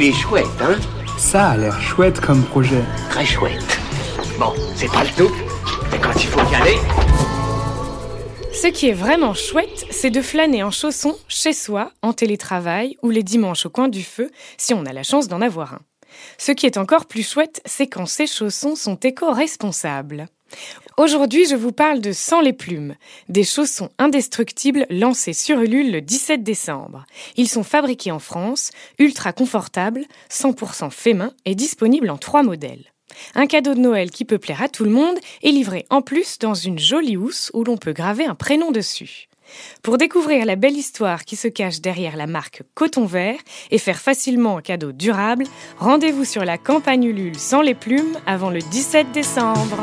Il est chouette, hein Ça a l'air chouette comme projet. Très chouette. Bon, c'est pas le tout, mais quand il faut y aller... Ce qui est vraiment chouette, c'est de flâner en chaussons chez soi, en télétravail ou les dimanches au coin du feu, si on a la chance d'en avoir un. Ce qui est encore plus chouette, c'est quand ces chaussons sont éco-responsables. Aujourd'hui, je vous parle de Sans les plumes, des chaussons indestructibles lancés sur Ulule le 17 décembre. Ils sont fabriqués en France, ultra confortables, 100% fait main et disponibles en trois modèles. Un cadeau de Noël qui peut plaire à tout le monde est livré en plus dans une jolie housse où l'on peut graver un prénom dessus. Pour découvrir la belle histoire qui se cache derrière la marque Coton Vert et faire facilement un cadeau durable, rendez-vous sur la campagne Ulule sans les plumes avant le 17 décembre.